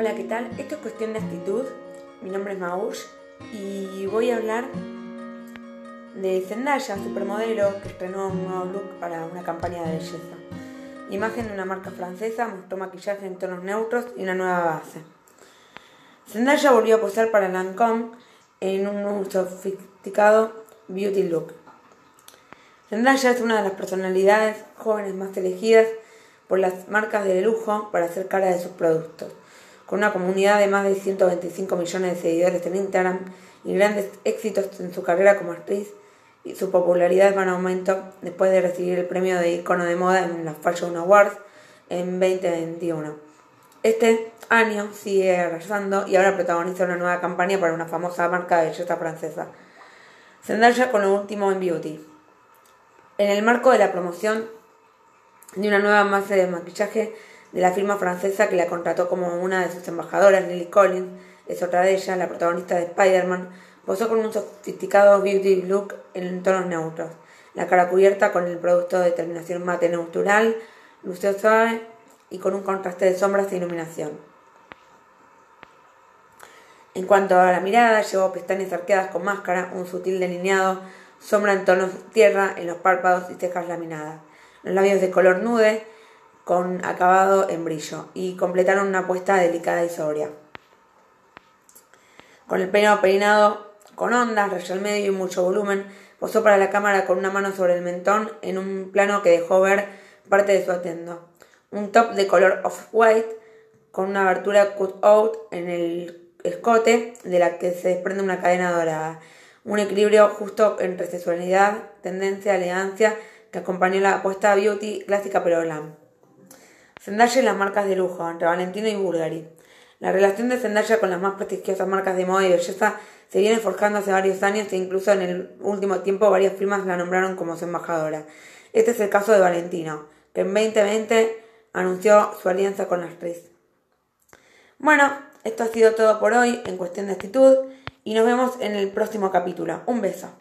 Hola, ¿qué tal? Esto es cuestión de actitud. Mi nombre es Maush y voy a hablar de Zendaya, supermodelo, que estrenó un nuevo look para una campaña de belleza. Imagen de una marca francesa mostró maquillaje en tonos neutros y una nueva base. Zendaya volvió a posar para Lancôme en un sofisticado beauty look. Zendaya es una de las personalidades jóvenes más elegidas por las marcas de lujo para hacer cara de sus productos con una comunidad de más de 125 millones de seguidores en Instagram y grandes éxitos en su carrera como actriz, y su popularidad va en aumento después de recibir el premio de icono de moda en la Fashion Awards en 2021. Este año sigue arrasando y ahora protagoniza una nueva campaña para una famosa marca de belleza francesa. Zendaya con lo último en beauty. En el marco de la promoción de una nueva base de maquillaje de la firma francesa que la contrató como una de sus embajadoras, Lily Collins, es otra de ellas, la protagonista de Spider-Man, posó con un sofisticado beauty look en tonos neutros, la cara cubierta con el producto de terminación mate natural, lució suave y con un contraste de sombras e iluminación. En cuanto a la mirada, llevó pestañas arqueadas con máscara, un sutil delineado, sombra en tonos tierra en los párpados y cejas laminadas, los labios de color nude, con acabado en brillo y completaron una apuesta delicada y sobria. Con el pelo peinado con ondas, rayo al medio y mucho volumen, posó para la cámara con una mano sobre el mentón en un plano que dejó ver parte de su atendo. Un top de color off-white con una abertura cut-out en el escote de la que se desprende una cadena dorada. Un equilibrio justo entre sensualidad, tendencia, elegancia que acompañó la apuesta beauty clásica pero glam. Zendaya y las marcas de lujo, entre Valentino y Bulgari. La relación de Zendaya con las más prestigiosas marcas de moda y belleza se viene forjando hace varios años e incluso en el último tiempo varias firmas la nombraron como su embajadora. Este es el caso de Valentino, que en 2020 anunció su alianza con la actriz. Bueno, esto ha sido todo por hoy en cuestión de actitud y nos vemos en el próximo capítulo. Un beso.